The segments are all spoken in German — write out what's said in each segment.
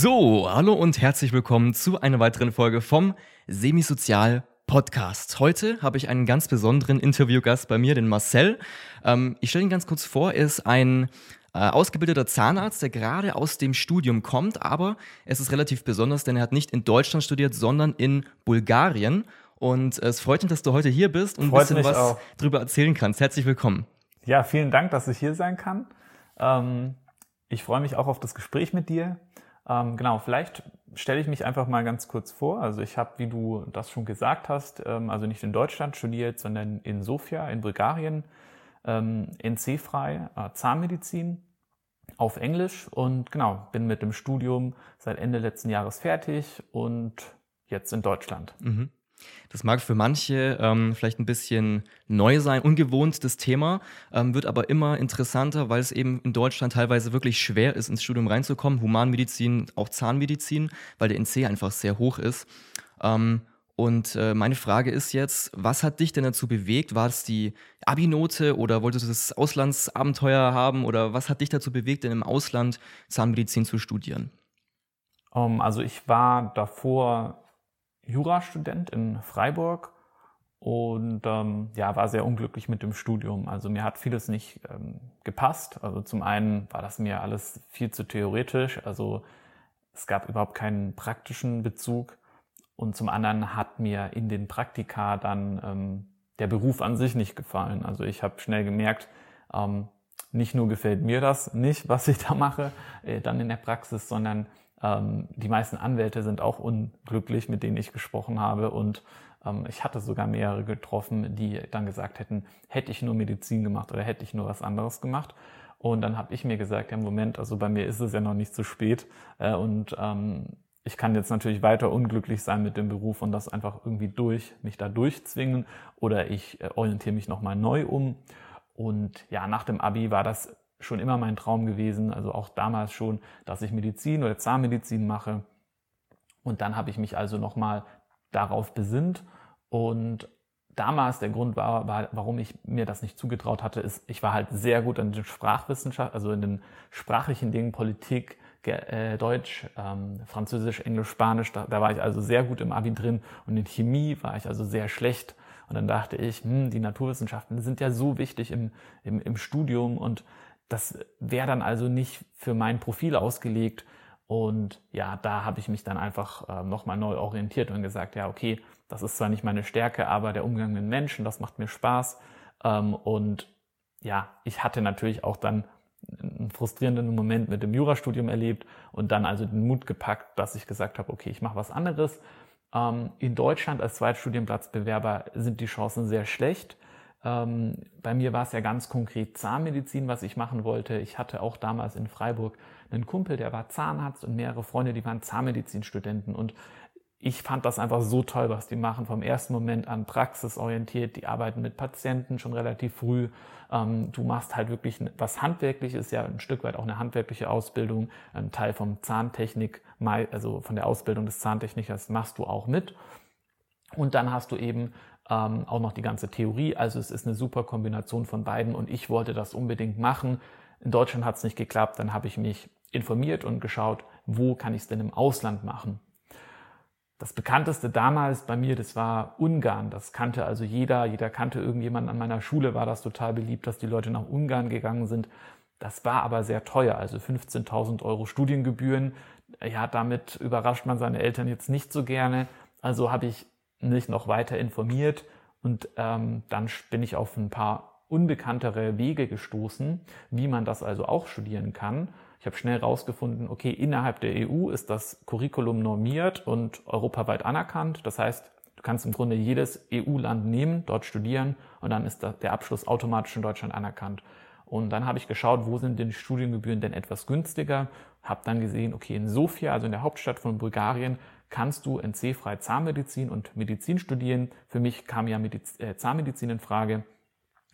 So, hallo und herzlich willkommen zu einer weiteren Folge vom Semisozial Podcast. Heute habe ich einen ganz besonderen Interviewgast bei mir, den Marcel. Ähm, ich stelle ihn ganz kurz vor. Er ist ein äh, ausgebildeter Zahnarzt, der gerade aus dem Studium kommt, aber es ist relativ besonders, denn er hat nicht in Deutschland studiert, sondern in Bulgarien. Und es freut mich, dass du heute hier bist und Freut ein bisschen was auch. drüber erzählen kannst. Herzlich willkommen. Ja, vielen Dank, dass ich hier sein kann. Ähm, ich freue mich auch auf das Gespräch mit dir. Ähm, genau, vielleicht stelle ich mich einfach mal ganz kurz vor. Also ich habe, wie du das schon gesagt hast, ähm, also nicht in Deutschland studiert, sondern in Sofia in Bulgarien, ähm, NC-frei, äh, Zahnmedizin auf Englisch und genau, bin mit dem Studium seit Ende letzten Jahres fertig und jetzt in Deutschland. Mhm. Das mag für manche ähm, vielleicht ein bisschen neu sein, ungewohnt das Thema, ähm, wird aber immer interessanter, weil es eben in Deutschland teilweise wirklich schwer ist, ins Studium reinzukommen. Humanmedizin, auch Zahnmedizin, weil der NC einfach sehr hoch ist. Ähm, und äh, meine Frage ist jetzt, was hat dich denn dazu bewegt? War es die Abi-Note oder wolltest du das Auslandsabenteuer haben oder was hat dich dazu bewegt, denn im Ausland Zahnmedizin zu studieren? Ähm, also ich war davor Jurastudent in Freiburg und ähm, ja, war sehr unglücklich mit dem Studium. Also mir hat vieles nicht ähm, gepasst. Also zum einen war das mir alles viel zu theoretisch, also es gab überhaupt keinen praktischen Bezug. Und zum anderen hat mir in den Praktika dann ähm, der Beruf an sich nicht gefallen. Also ich habe schnell gemerkt, ähm, nicht nur gefällt mir das nicht, was ich da mache, äh, dann in der Praxis, sondern ähm, die meisten Anwälte sind auch unglücklich, mit denen ich gesprochen habe. Und ähm, ich hatte sogar mehrere getroffen, die dann gesagt hätten, hätte ich nur Medizin gemacht oder hätte ich nur was anderes gemacht. Und dann habe ich mir gesagt, ja, Moment, also bei mir ist es ja noch nicht zu spät. Äh, und ähm, ich kann jetzt natürlich weiter unglücklich sein mit dem Beruf und das einfach irgendwie durch, mich da durchzwingen. Oder ich äh, orientiere mich nochmal neu um. Und ja, nach dem Abi war das schon immer mein Traum gewesen, also auch damals schon, dass ich Medizin oder Zahnmedizin mache. Und dann habe ich mich also nochmal darauf besinnt. Und damals der Grund war, war, warum ich mir das nicht zugetraut hatte, ist, ich war halt sehr gut in den Sprachwissenschaften, also in den sprachlichen Dingen, Politik, äh, Deutsch, ähm, Französisch, Englisch, Spanisch, da, da war ich also sehr gut im Abi drin und in Chemie war ich also sehr schlecht. Und dann dachte ich, hm, die Naturwissenschaften sind ja so wichtig im, im, im Studium und das wäre dann also nicht für mein Profil ausgelegt. Und ja, da habe ich mich dann einfach äh, nochmal neu orientiert und gesagt, ja, okay, das ist zwar nicht meine Stärke, aber der Umgang mit Menschen, das macht mir Spaß. Ähm, und ja, ich hatte natürlich auch dann einen frustrierenden Moment mit dem Jurastudium erlebt und dann also den Mut gepackt, dass ich gesagt habe, okay, ich mache was anderes. Ähm, in Deutschland als Zweitstudienplatzbewerber sind die Chancen sehr schlecht. Ähm, bei mir war es ja ganz konkret Zahnmedizin, was ich machen wollte. Ich hatte auch damals in Freiburg einen Kumpel, der war Zahnarzt und mehrere Freunde, die waren Zahnmedizinstudenten. Und ich fand das einfach so toll, was die machen. Vom ersten Moment an praxisorientiert, die arbeiten mit Patienten schon relativ früh. Ähm, du machst halt wirklich was Handwerkliches, ja ein Stück weit auch eine handwerkliche Ausbildung. Ein Teil vom Zahntechnik, also von der Ausbildung des Zahntechnikers machst du auch mit. Und dann hast du eben ähm, auch noch die ganze Theorie. Also es ist eine super Kombination von beiden und ich wollte das unbedingt machen. In Deutschland hat es nicht geklappt, dann habe ich mich informiert und geschaut, wo kann ich es denn im Ausland machen. Das bekannteste damals bei mir, das war Ungarn. Das kannte also jeder. Jeder kannte irgendjemanden an meiner Schule, war das total beliebt, dass die Leute nach Ungarn gegangen sind. Das war aber sehr teuer, also 15.000 Euro Studiengebühren. Ja, damit überrascht man seine Eltern jetzt nicht so gerne. Also habe ich mich noch weiter informiert und ähm, dann bin ich auf ein paar unbekanntere Wege gestoßen, wie man das also auch studieren kann. Ich habe schnell herausgefunden, okay, innerhalb der EU ist das Curriculum normiert und europaweit anerkannt. Das heißt, du kannst im Grunde jedes EU-Land nehmen, dort studieren und dann ist der Abschluss automatisch in Deutschland anerkannt. Und dann habe ich geschaut, wo sind denn die Studiengebühren denn etwas günstiger. Habe dann gesehen, okay, in Sofia, also in der Hauptstadt von Bulgarien, kannst du NC-frei Zahnmedizin und Medizin studieren. Für mich kam ja Mediz äh, Zahnmedizin in Frage.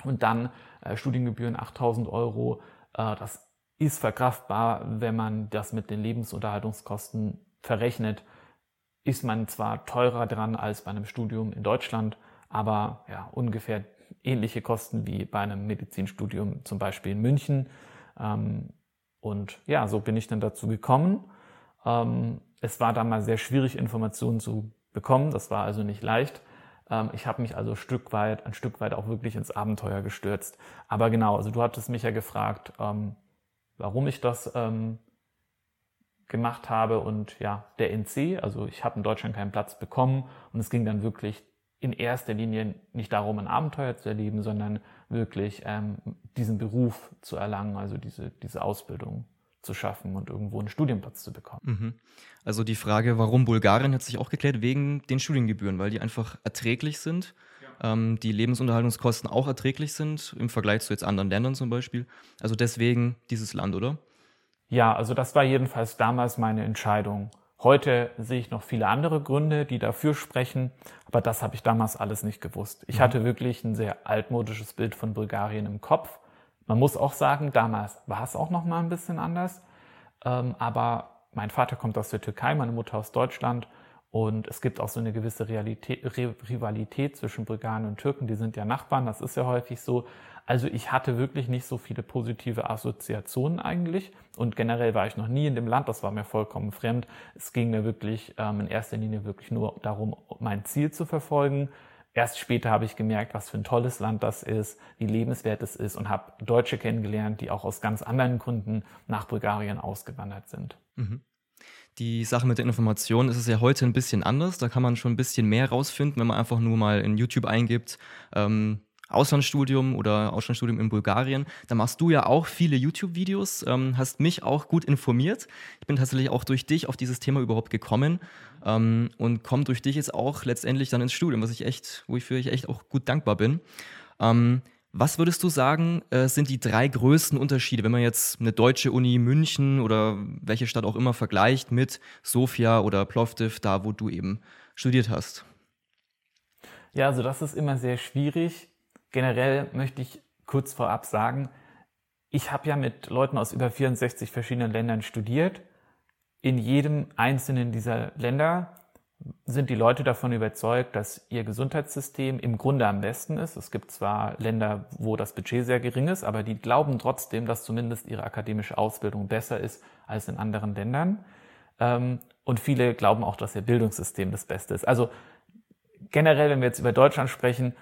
Und dann äh, Studiengebühren 8000 Euro. Äh, das ist verkraftbar, wenn man das mit den Lebensunterhaltungskosten verrechnet. Ist man zwar teurer dran als bei einem Studium in Deutschland, aber ja, ungefähr ähnliche Kosten wie bei einem Medizinstudium zum Beispiel in München. Ähm, und ja, so bin ich dann dazu gekommen. Ähm, es war damals sehr schwierig, Informationen zu bekommen. Das war also nicht leicht. Ähm, ich habe mich also Stück weit, ein Stück weit auch wirklich ins Abenteuer gestürzt. Aber genau, also du hattest mich ja gefragt, ähm, warum ich das ähm, gemacht habe und ja, der NC, also ich habe in Deutschland keinen Platz bekommen und es ging dann wirklich in erster Linie nicht darum, ein Abenteuer zu erleben, sondern wirklich ähm, diesen Beruf zu erlangen, also diese, diese Ausbildung zu schaffen und irgendwo einen Studienplatz zu bekommen. Mhm. Also die Frage, warum Bulgarien, hat sich auch geklärt, wegen den Studiengebühren, weil die einfach erträglich sind, ja. ähm, die Lebensunterhaltungskosten auch erträglich sind im Vergleich zu jetzt anderen Ländern zum Beispiel. Also deswegen dieses Land, oder? Ja, also das war jedenfalls damals meine Entscheidung. Heute sehe ich noch viele andere Gründe, die dafür sprechen, aber das habe ich damals alles nicht gewusst. Ich mhm. hatte wirklich ein sehr altmodisches Bild von Bulgarien im Kopf man muss auch sagen, damals war es auch noch mal ein bisschen anders. Ähm, aber mein Vater kommt aus der Türkei, meine Mutter aus Deutschland. Und es gibt auch so eine gewisse Realität, Rivalität zwischen Bulgaren und Türken. Die sind ja Nachbarn, das ist ja häufig so. Also ich hatte wirklich nicht so viele positive Assoziationen eigentlich. Und generell war ich noch nie in dem Land, das war mir vollkommen fremd. Es ging mir wirklich ähm, in erster Linie wirklich nur darum, mein Ziel zu verfolgen Erst später habe ich gemerkt, was für ein tolles Land das ist, wie lebenswert es ist und habe Deutsche kennengelernt, die auch aus ganz anderen Gründen nach Bulgarien ausgewandert sind. Mhm. Die Sache mit der Information ist es ja heute ein bisschen anders. Da kann man schon ein bisschen mehr rausfinden, wenn man einfach nur mal in YouTube eingibt, ähm, Auslandsstudium oder Auslandsstudium in Bulgarien. Da machst du ja auch viele YouTube-Videos, ähm, hast mich auch gut informiert. Ich bin tatsächlich auch durch dich auf dieses Thema überhaupt gekommen ähm, und komme durch dich jetzt auch letztendlich dann ins Studium, was ich echt, wofür ich echt auch gut dankbar bin. Ähm, was würdest du sagen, äh, sind die drei größten Unterschiede, wenn man jetzt eine deutsche Uni München oder welche Stadt auch immer vergleicht mit Sofia oder Plovdiv, da wo du eben studiert hast? Ja, also das ist immer sehr schwierig Generell möchte ich kurz vorab sagen, ich habe ja mit Leuten aus über 64 verschiedenen Ländern studiert. In jedem einzelnen dieser Länder sind die Leute davon überzeugt, dass ihr Gesundheitssystem im Grunde am besten ist. Es gibt zwar Länder, wo das Budget sehr gering ist, aber die glauben trotzdem, dass zumindest ihre akademische Ausbildung besser ist als in anderen Ländern. Ähm, und viele glauben auch, dass ihr Bildungssystem das Beste ist. Also generell, wenn wir jetzt über Deutschland sprechen,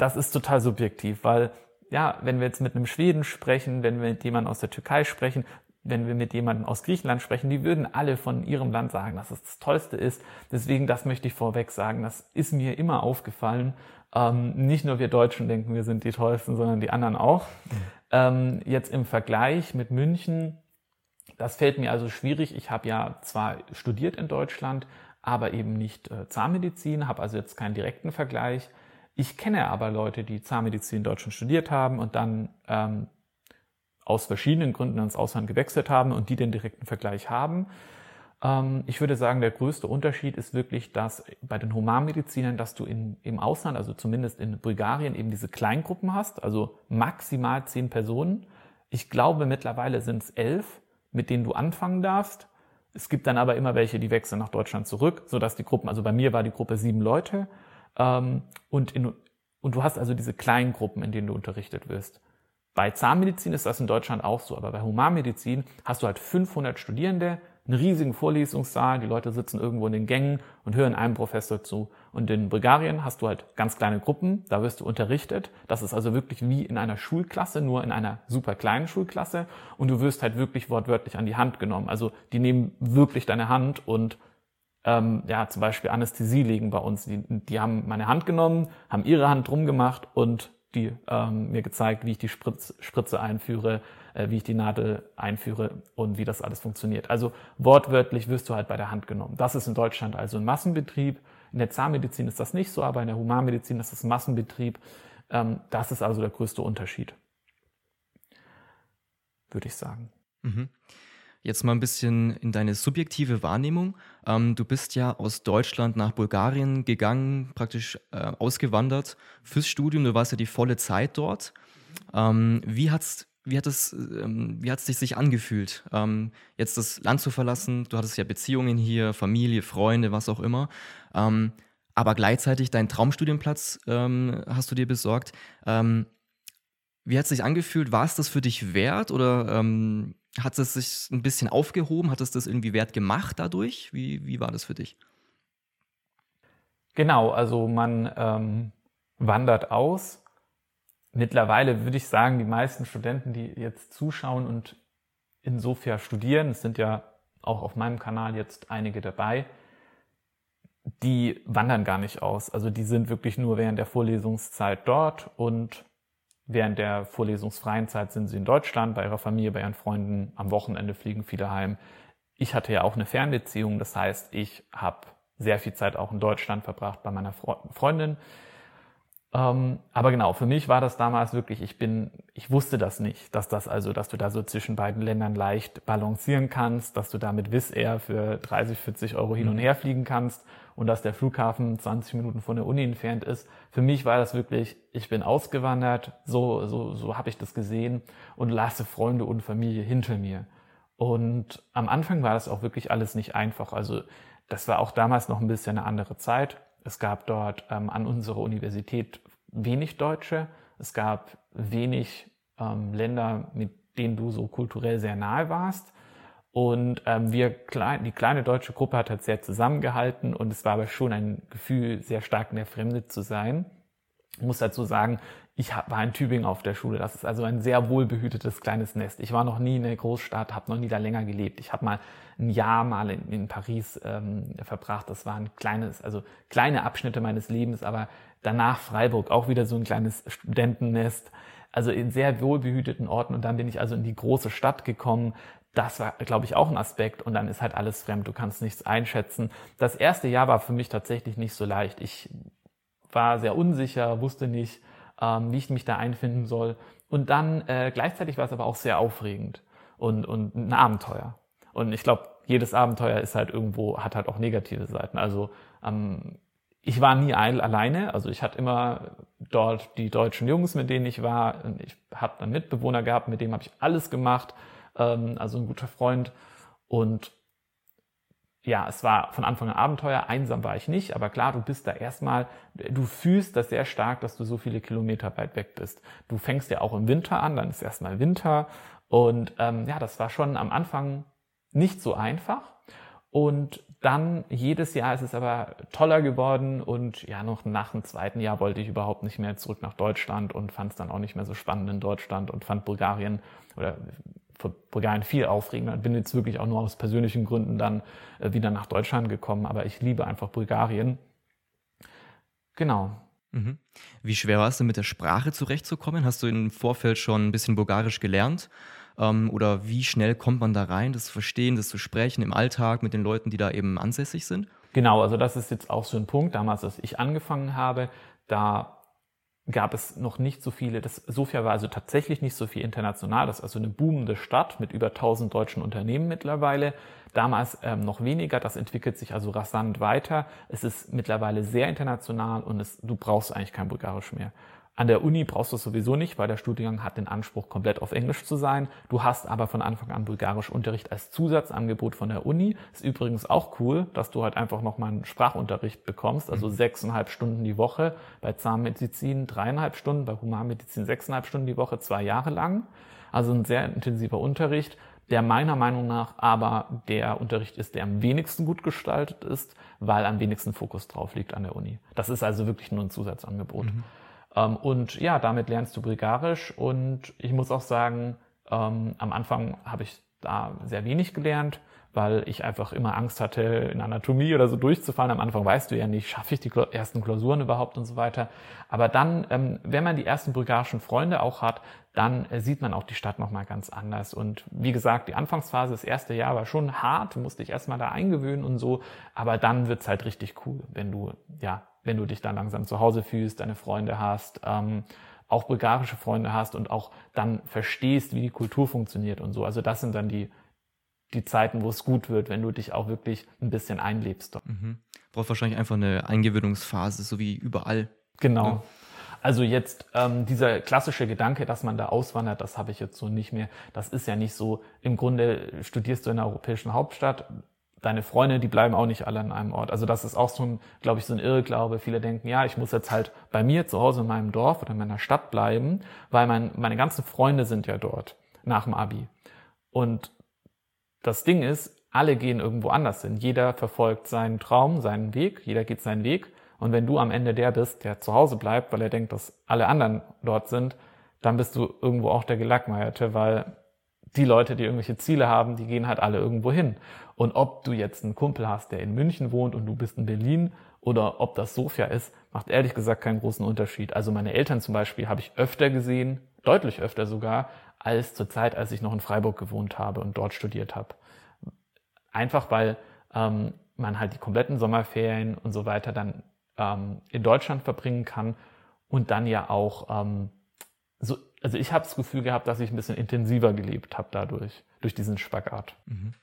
das ist total subjektiv, weil ja, wenn wir jetzt mit einem Schweden sprechen, wenn wir mit jemandem aus der Türkei sprechen, wenn wir mit jemandem aus Griechenland sprechen, die würden alle von ihrem Land sagen, dass es das Tollste ist. Deswegen, das möchte ich vorweg sagen, das ist mir immer aufgefallen. Ähm, nicht nur wir Deutschen denken, wir sind die Tollsten, sondern die anderen auch. Ähm, jetzt im Vergleich mit München, das fällt mir also schwierig. Ich habe ja zwar studiert in Deutschland, aber eben nicht äh, Zahnmedizin, habe also jetzt keinen direkten Vergleich. Ich kenne aber Leute, die Zahnmedizin in Deutschland studiert haben und dann ähm, aus verschiedenen Gründen ins Ausland gewechselt haben und die den direkten Vergleich haben. Ähm, ich würde sagen, der größte Unterschied ist wirklich, dass bei den Humanmedizinern, dass du in, im Ausland, also zumindest in Bulgarien, eben diese Kleingruppen hast, also maximal zehn Personen. Ich glaube, mittlerweile sind es elf, mit denen du anfangen darfst. Es gibt dann aber immer welche, die wechseln nach Deutschland zurück, sodass die Gruppen, also bei mir war die Gruppe sieben Leute und, in, und du hast also diese kleinen Gruppen, in denen du unterrichtet wirst. Bei Zahnmedizin ist das in Deutschland auch so, aber bei Humanmedizin hast du halt 500 Studierende, einen riesigen Vorlesungssaal, die Leute sitzen irgendwo in den Gängen und hören einem Professor zu. Und in Bulgarien hast du halt ganz kleine Gruppen, da wirst du unterrichtet. Das ist also wirklich wie in einer Schulklasse, nur in einer super kleinen Schulklasse. Und du wirst halt wirklich wortwörtlich an die Hand genommen. Also die nehmen wirklich deine Hand und ähm, ja, zum Beispiel Anästhesie legen bei uns. Die, die haben meine Hand genommen, haben ihre Hand drum gemacht und die ähm, mir gezeigt, wie ich die Spritz, Spritze einführe, äh, wie ich die Nadel einführe und wie das alles funktioniert. Also wortwörtlich wirst du halt bei der Hand genommen. Das ist in Deutschland also ein Massenbetrieb. In der Zahnmedizin ist das nicht so, aber in der Humanmedizin ist das Massenbetrieb. Ähm, das ist also der größte Unterschied, würde ich sagen. Mhm. Jetzt mal ein bisschen in deine subjektive Wahrnehmung. Ähm, du bist ja aus Deutschland nach Bulgarien gegangen, praktisch äh, ausgewandert fürs Studium. Du warst ja die volle Zeit dort. Ähm, wie hat's wie hat es, ähm, wie hat es sich angefühlt, ähm, jetzt das Land zu verlassen? Du hattest ja Beziehungen hier, Familie, Freunde, was auch immer. Ähm, aber gleichzeitig deinen Traumstudienplatz ähm, hast du dir besorgt. Wie hat es sich angefühlt? War es das für dich wert oder ähm, Hat es sich ein bisschen aufgehoben? Hat es das irgendwie wert gemacht dadurch? Wie, wie war das für dich? Genau, also man ähm, wandert aus. Mittlerweile würde ich sagen, die meisten Studenten, die jetzt zuschauen und insofern studieren, es sind ja auch auf meinem Kanal jetzt einige dabei, die wandern gar nicht aus. Also die sind wirklich nur während der Vorlesungszeit dort und während der vorlesungsfreien Zeit sind sie in Deutschland bei ihrer Familie, bei ihren Freunden. Am Wochenende fliegen viele heim. Ich hatte ja auch eine Fernbeziehung, das heißt, ich habe sehr viel Zeit auch in Deutschland verbracht bei meiner Freundin. Ähm, aber genau, für mich war das damals wirklich, ich bin, ich wusste das nicht, dass das also, dass du da so zwischen beiden Ländern leicht balancieren kannst, dass du da mit Wizz Air für 30, 40 Euro hin und mhm. her fliegen kannst und dass der Flughafen 20 Minuten von der Uni entfernt ist. Für mich war das wirklich, ich bin ausgewandert, so, so, so habe ich das gesehen und lasse Freunde und Familie hinter mir. Und am Anfang war das auch wirklich alles nicht einfach. Also das war auch damals noch ein bisschen eine andere Zeit. Es gab dort ähm, an unserer Universität wenig Deutsche. Es gab wenig ähm, Länder, mit denen du so kulturell sehr nahe warst. Und ähm, wir, klein, die kleine deutsche Gruppe hat halt sehr zusammengehalten und es war aber schon ein Gefühl, sehr stark in der Fremde zu sein. Ich muss dazu sagen, ich war in Tübingen auf der Schule. Das ist also ein sehr wohlbehütetes kleines Nest. Ich war noch nie in der Großstadt, habe noch nie da länger gelebt. Ich habe mal ein Jahr mal in, in Paris ähm, verbracht. Das war ein kleines, also kleine Abschnitte meines Lebens, aber danach Freiburg, auch wieder so ein kleines Studentennest. Also in sehr wohlbehüteten Orten. Und dann bin ich also in die große Stadt gekommen. Das war, glaube ich, auch ein Aspekt. Und dann ist halt alles fremd. Du kannst nichts einschätzen. Das erste Jahr war für mich tatsächlich nicht so leicht. Ich war sehr unsicher, wusste nicht, ähm, wie ich mich da einfinden soll. Und dann äh, gleichzeitig war es aber auch sehr aufregend und, und ein Abenteuer. Und ich glaube, jedes Abenteuer ist halt irgendwo, hat halt auch negative Seiten. Also ähm, ich war nie alleine, also ich hatte immer dort die deutschen Jungs, mit denen ich war. Und ich habe einen Mitbewohner gehabt, mit dem habe ich alles gemacht, ähm, also ein guter Freund. Und ja, es war von Anfang an Abenteuer, einsam war ich nicht, aber klar, du bist da erstmal, du fühlst das sehr stark, dass du so viele Kilometer weit weg bist. Du fängst ja auch im Winter an, dann ist erstmal Winter. Und ähm, ja, das war schon am Anfang nicht so einfach. Und dann jedes Jahr ist es aber toller geworden. Und ja, noch nach dem zweiten Jahr wollte ich überhaupt nicht mehr zurück nach Deutschland und fand es dann auch nicht mehr so spannend in Deutschland und fand Bulgarien oder Bulgarien viel aufregender. Bin jetzt wirklich auch nur aus persönlichen Gründen dann äh, wieder nach Deutschland gekommen, aber ich liebe einfach Bulgarien. Genau. Mhm. Wie schwer war es denn mit der Sprache zurechtzukommen? Hast du im Vorfeld schon ein bisschen Bulgarisch gelernt? Ähm, oder wie schnell kommt man da rein, das zu verstehen, das zu sprechen im Alltag mit den Leuten, die da eben ansässig sind? Genau, also das ist jetzt auch so ein Punkt. Damals, als ich angefangen habe, da gab es noch nicht so viele, das, Sofia war also tatsächlich nicht so viel international, das ist also eine boomende Stadt mit über 1000 deutschen Unternehmen mittlerweile, damals ähm, noch weniger, das entwickelt sich also rasant weiter, es ist mittlerweile sehr international und es, du brauchst eigentlich kein Bulgarisch mehr. An der Uni brauchst du es sowieso nicht, weil der Studiengang hat den Anspruch, komplett auf Englisch zu sein. Du hast aber von Anfang an Bulgarisch Unterricht als Zusatzangebot von der Uni. Ist übrigens auch cool, dass du halt einfach nochmal einen Sprachunterricht bekommst, also mhm. sechseinhalb Stunden die Woche, bei Zahnmedizin dreieinhalb Stunden, bei Humanmedizin sechseinhalb Stunden die Woche, zwei Jahre lang. Also ein sehr intensiver Unterricht, der meiner Meinung nach aber der Unterricht ist, der am wenigsten gut gestaltet ist, weil am wenigsten Fokus drauf liegt an der Uni. Das ist also wirklich nur ein Zusatzangebot. Mhm. Ähm, und ja, damit lernst du Bulgarisch und ich muss auch sagen, ähm, am Anfang habe ich da sehr wenig gelernt, weil ich einfach immer Angst hatte, in Anatomie oder so durchzufallen. Am Anfang weißt du ja nicht, schaffe ich die ersten Klausuren überhaupt und so weiter. Aber dann, ähm, wenn man die ersten bulgarischen Freunde auch hat, dann äh, sieht man auch die Stadt nochmal ganz anders. Und wie gesagt, die Anfangsphase, das erste Jahr war schon hart, du musst dich erstmal da eingewöhnen und so. Aber dann wird's halt richtig cool, wenn du, ja, wenn du dich dann langsam zu Hause fühlst, deine Freunde hast, ähm, auch bulgarische Freunde hast und auch dann verstehst, wie die Kultur funktioniert und so. Also das sind dann die, die Zeiten, wo es gut wird, wenn du dich auch wirklich ein bisschen einlebst. Mhm. Braucht wahrscheinlich einfach eine Eingewöhnungsphase, so wie überall. Genau. Ja. Also jetzt ähm, dieser klassische Gedanke, dass man da auswandert, das habe ich jetzt so nicht mehr. Das ist ja nicht so. Im Grunde studierst du in der europäischen Hauptstadt, deine Freunde, die bleiben auch nicht alle an einem Ort. Also das ist auch so ein, glaube ich, so ein Irrglaube. Viele denken, ja, ich muss jetzt halt bei mir zu Hause in meinem Dorf oder in meiner Stadt bleiben, weil mein, meine ganzen Freunde sind ja dort nach dem Abi. Und das Ding ist, alle gehen irgendwo anders hin. Jeder verfolgt seinen Traum, seinen Weg, jeder geht seinen Weg. Und wenn du am Ende der bist, der zu Hause bleibt, weil er denkt, dass alle anderen dort sind, dann bist du irgendwo auch der Gelackmeierte, weil die Leute, die irgendwelche Ziele haben, die gehen halt alle irgendwo hin. Und ob du jetzt einen Kumpel hast, der in München wohnt und du bist in Berlin oder ob das Sofia ist, macht ehrlich gesagt keinen großen Unterschied. Also meine Eltern zum Beispiel habe ich öfter gesehen, deutlich öfter sogar, als zur Zeit, als ich noch in Freiburg gewohnt habe und dort studiert habe. Einfach weil ähm, man halt die kompletten Sommerferien und so weiter dann ähm, in Deutschland verbringen kann und dann ja auch ähm, so, also ich habe das Gefühl gehabt, dass ich ein bisschen intensiver gelebt habe dadurch, durch diesen Spagat. Mhm.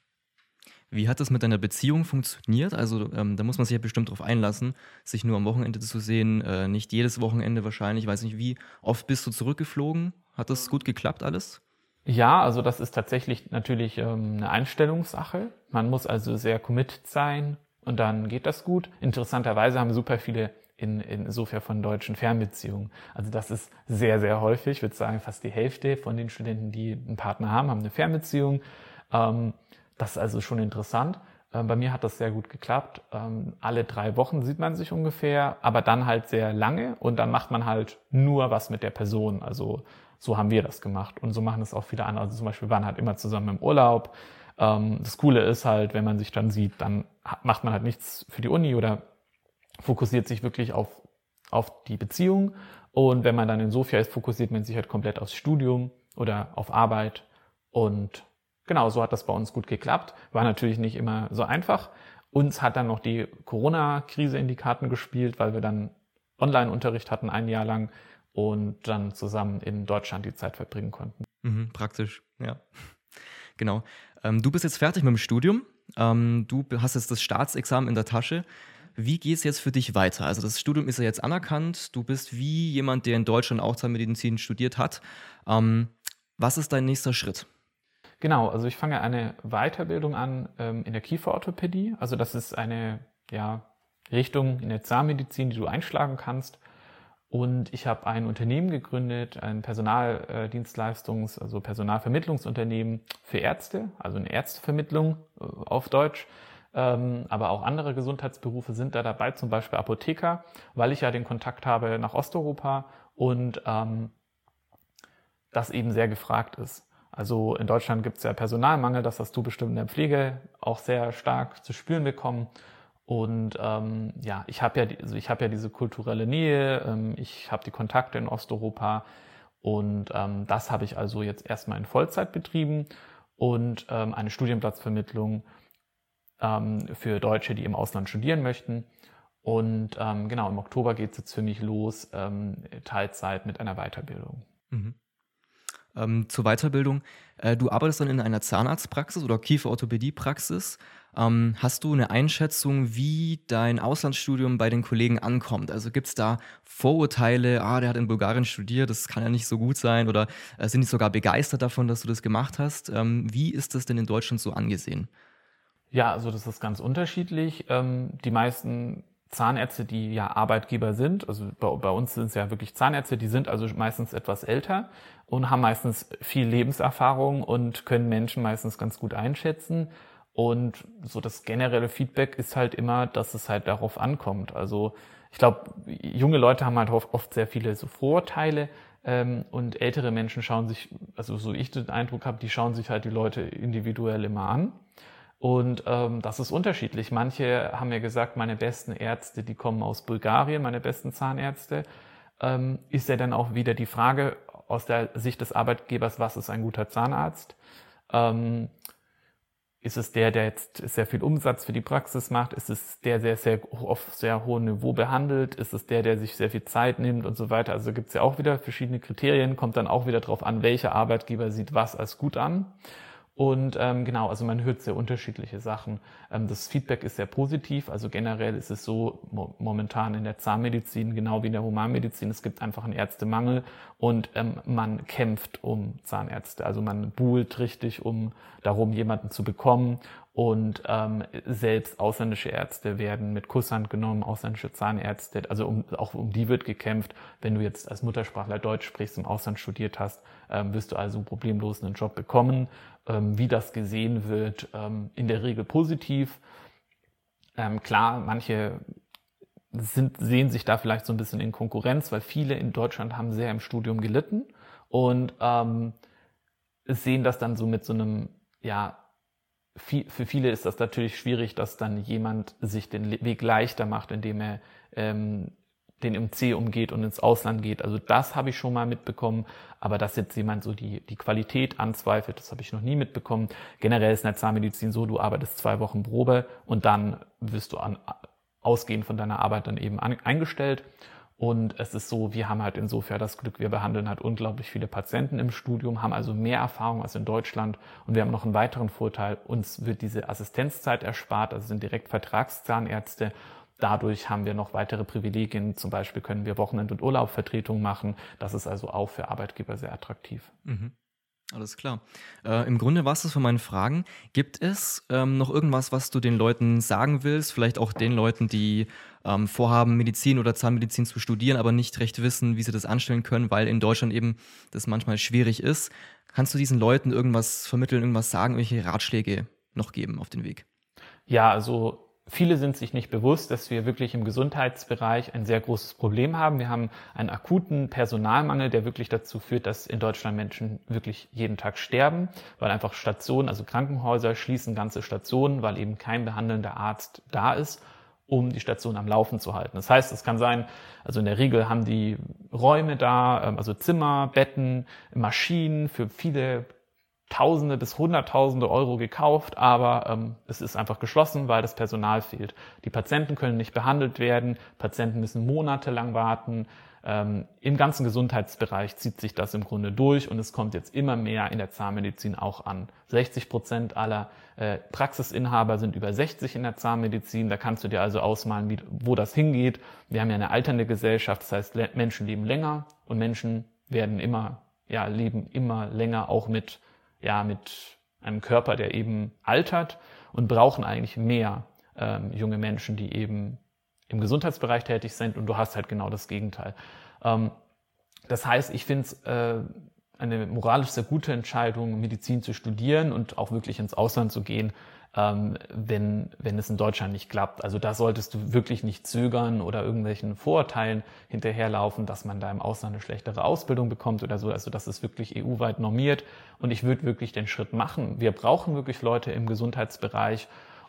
Wie hat das mit deiner Beziehung funktioniert? Also ähm, da muss man sich ja bestimmt darauf einlassen, sich nur am Wochenende zu sehen, äh, nicht jedes Wochenende wahrscheinlich. Ich weiß nicht, wie oft bist du zurückgeflogen? Hat das gut geklappt alles? Ja, also das ist tatsächlich natürlich ähm, eine Einstellungssache. Man muss also sehr committed sein und dann geht das gut. Interessanterweise haben super viele in, insofern von deutschen Fernbeziehungen. Also das ist sehr, sehr häufig. Ich würde sagen, fast die Hälfte von den Studenten, die einen Partner haben, haben eine Fernbeziehung. Ähm, das ist also schon interessant. Ähm, bei mir hat das sehr gut geklappt. Ähm, alle drei Wochen sieht man sich ungefähr, aber dann halt sehr lange und dann macht man halt nur was mit der Person. Also so haben wir das gemacht und so machen es auch viele andere. Also zum Beispiel waren halt immer zusammen im Urlaub. Ähm, das Coole ist halt, wenn man sich dann sieht, dann macht man halt nichts für die Uni oder fokussiert sich wirklich auf, auf die Beziehung. Und wenn man dann in Sofia ist, fokussiert man sich halt komplett aufs Studium oder auf Arbeit. Und genau, so hat das bei uns gut geklappt. War natürlich nicht immer so einfach. Uns hat dann noch die Corona-Krise in die Karten gespielt, weil wir dann Online-Unterricht hatten ein Jahr lang und dann zusammen in Deutschland die Zeit verbringen konnten. Mhm, praktisch, ja. Genau. Ähm, du bist jetzt fertig mit dem Studium. Ähm, du hast jetzt das Staatsexamen in der Tasche. Wie geht es jetzt für dich weiter? Also das Studium ist ja jetzt anerkannt. Du bist wie jemand, der in Deutschland auch Zahnmedizin studiert hat. Ähm, was ist dein nächster Schritt? Genau, also ich fange eine Weiterbildung an ähm, in der Kieferorthopädie. Also das ist eine ja, Richtung in der Zahnmedizin, die du einschlagen kannst. Und ich habe ein Unternehmen gegründet, ein Personaldienstleistungs-, also Personalvermittlungsunternehmen für Ärzte, also eine Ärztevermittlung äh, auf Deutsch. Ähm, aber auch andere Gesundheitsberufe sind da dabei, zum Beispiel Apotheker, weil ich ja den Kontakt habe nach Osteuropa und ähm, das eben sehr gefragt ist. Also in Deutschland gibt es ja Personalmangel, das hast du bestimmt in der Pflege auch sehr stark zu spüren bekommen. Und ähm, ja, ich habe ja, also habe ja diese kulturelle Nähe, ähm, ich habe die Kontakte in Osteuropa und ähm, das habe ich also jetzt erstmal in Vollzeit betrieben und ähm, eine Studienplatzvermittlung ähm, für Deutsche, die im Ausland studieren möchten. Und ähm, genau, im Oktober geht es jetzt für mich los, ähm, Teilzeit mit einer Weiterbildung. Mhm. Ähm, zur Weiterbildung. Äh, du arbeitest dann in einer Zahnarztpraxis oder Kieferorthopädiepraxis. Ähm, hast du eine Einschätzung, wie dein Auslandsstudium bei den Kollegen ankommt? Also gibt es da Vorurteile, ah, der hat in Bulgarien studiert, das kann ja nicht so gut sein oder äh, sind die sogar begeistert davon, dass du das gemacht hast? Ähm, wie ist das denn in Deutschland so angesehen? Ja, also das ist ganz unterschiedlich. Ähm, die meisten Zahnärzte, die ja Arbeitgeber sind, also bei, bei uns sind es ja wirklich Zahnärzte, die sind also meistens etwas älter und haben meistens viel Lebenserfahrung und können Menschen meistens ganz gut einschätzen. Und so das generelle Feedback ist halt immer, dass es halt darauf ankommt. Also ich glaube, junge Leute haben halt oft sehr viele so Vorurteile ähm, und ältere Menschen schauen sich, also so ich den Eindruck habe, die schauen sich halt die Leute individuell immer an. Und ähm, das ist unterschiedlich. Manche haben mir gesagt, meine besten Ärzte, die kommen aus Bulgarien, meine besten Zahnärzte. Ähm, ist ja dann auch wieder die Frage aus der Sicht des Arbeitgebers, was ist ein guter Zahnarzt? Ähm, ist es der, der jetzt sehr viel Umsatz für die Praxis macht? Ist es der, der sehr auf sehr hohem Niveau behandelt? Ist es der, der sich sehr viel Zeit nimmt und so weiter? Also gibt es ja auch wieder verschiedene Kriterien, kommt dann auch wieder darauf an, welcher Arbeitgeber sieht was als gut an. Und ähm, genau, also man hört sehr unterschiedliche Sachen. Ähm, das Feedback ist sehr positiv. Also generell ist es so mo momentan in der Zahnmedizin, genau wie in der Humanmedizin, es gibt einfach einen Ärztemangel und ähm, man kämpft um Zahnärzte. Also man buhlt richtig um darum, jemanden zu bekommen. Und ähm, selbst ausländische Ärzte werden mit Kusshand genommen, ausländische Zahnärzte, also um, auch um die wird gekämpft. Wenn du jetzt als Muttersprachler Deutsch sprichst, im Ausland studiert hast, ähm, wirst du also problemlos einen Job bekommen. Ähm, wie das gesehen wird, ähm, in der Regel positiv. Ähm, klar, manche sind, sehen sich da vielleicht so ein bisschen in Konkurrenz, weil viele in Deutschland haben sehr im Studium gelitten und ähm, sehen das dann so mit so einem, ja, viel, für viele ist das natürlich schwierig, dass dann jemand sich den Weg leichter macht, indem er ähm, den MC umgeht und ins Ausland geht. Also das habe ich schon mal mitbekommen, aber dass jetzt jemand so die, die Qualität anzweifelt, das habe ich noch nie mitbekommen. Generell ist in der Zahnmedizin so, du arbeitest zwei Wochen Probe und dann wirst du an, ausgehend von deiner Arbeit dann eben an, eingestellt. Und es ist so, wir haben halt insofern das Glück, wir behandeln halt unglaublich viele Patienten im Studium, haben also mehr Erfahrung als in Deutschland. Und wir haben noch einen weiteren Vorteil, uns wird diese Assistenzzeit erspart, also sind direkt Vertragszahnärzte. Dadurch haben wir noch weitere Privilegien. Zum Beispiel können wir Wochenend- und Urlaubvertretungen machen. Das ist also auch für Arbeitgeber sehr attraktiv. Mhm. Alles klar. Äh, Im Grunde war es das von meinen Fragen. Gibt es ähm, noch irgendwas, was du den Leuten sagen willst? Vielleicht auch den Leuten, die ähm, vorhaben, Medizin oder Zahnmedizin zu studieren, aber nicht recht wissen, wie sie das anstellen können, weil in Deutschland eben das manchmal schwierig ist. Kannst du diesen Leuten irgendwas vermitteln, irgendwas sagen, welche Ratschläge noch geben auf den Weg? Ja, also Viele sind sich nicht bewusst, dass wir wirklich im Gesundheitsbereich ein sehr großes Problem haben. Wir haben einen akuten Personalmangel, der wirklich dazu führt, dass in Deutschland Menschen wirklich jeden Tag sterben, weil einfach Stationen, also Krankenhäuser schließen ganze Stationen, weil eben kein behandelnder Arzt da ist, um die Station am Laufen zu halten. Das heißt, es kann sein, also in der Regel haben die Räume da, ähm, also Zimmer, Betten, Maschinen für viele Tausende bis Hunderttausende Euro gekauft, aber ähm, es ist einfach geschlossen, weil das Personal fehlt. Die Patienten können nicht behandelt werden, Patienten müssen monatelang warten. Ähm, Im ganzen Gesundheitsbereich zieht sich das im Grunde durch und es kommt jetzt immer mehr in der Zahnmedizin auch an. 60 Prozent aller äh, Praxisinhaber sind über 60 in der Zahnmedizin. Da kannst du dir also ausmalen, wie, wo das hingeht. Wir haben ja eine alternde Gesellschaft, das heißt, Menschen leben länger und Menschen werden immer, ja, leben immer länger auch mit ja, mit einem Körper, der eben altert und brauchen eigentlich mehr ähm, junge Menschen, die eben im Gesundheitsbereich tätig sind und du hast halt genau das Gegenteil. Ähm, das heißt, ich finde es äh, eine moralisch sehr gute Entscheidung, Medizin zu studieren und auch wirklich ins Ausland zu gehen, ähm, wenn, wenn es in Deutschland nicht klappt. Also da solltest du wirklich nicht zögern oder irgendwelchen Vorurteilen hinterherlaufen, dass man da im Ausland eine schlechtere Ausbildung bekommt oder so. Also das ist wirklich EU-weit normiert und ich würde wirklich den Schritt machen. Wir brauchen wirklich Leute im Gesundheitsbereich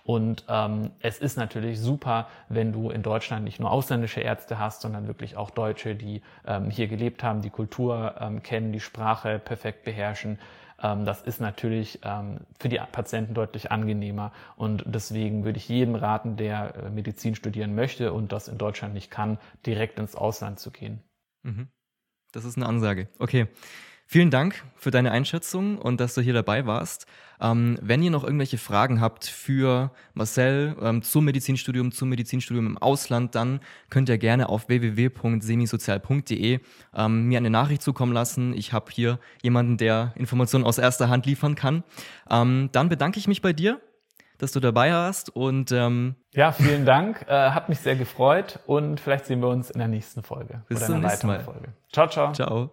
und ähm, es ist natürlich super, wenn du in Deutschland nicht nur ausländische Ärzte hast, sondern wirklich auch Deutsche, die ähm, hier gelebt haben, die Kultur ähm, kennen, die Sprache perfekt beherrschen. Ähm, das ist natürlich ähm, für die Patienten deutlich angenehmer. Und deswegen würde ich jedem raten, der äh, Medizin studieren möchte und das in Deutschland nicht kann, direkt ins Ausland zu gehen. Mhm. Das ist eine Ansage. Okay. Vielen Dank für deine Einschätzung und dass du hier dabei warst. Ähm, wenn ihr noch irgendwelche Fragen habt für Marcel ähm, zum Medizinstudium, zum Medizinstudium im Ausland, dann könnt ihr gerne auf www.semisozial.de ähm, mir eine Nachricht zukommen lassen. Ich habe hier jemanden, der Informationen aus erster Hand liefern kann. Ähm, dann bedanke ich mich bei dir dass du dabei warst und ähm ja, vielen Dank, äh, hat mich sehr gefreut und vielleicht sehen wir uns in der nächsten Folge bis oder in einer weiteren Mal. Folge. Ciao, ciao. Ciao.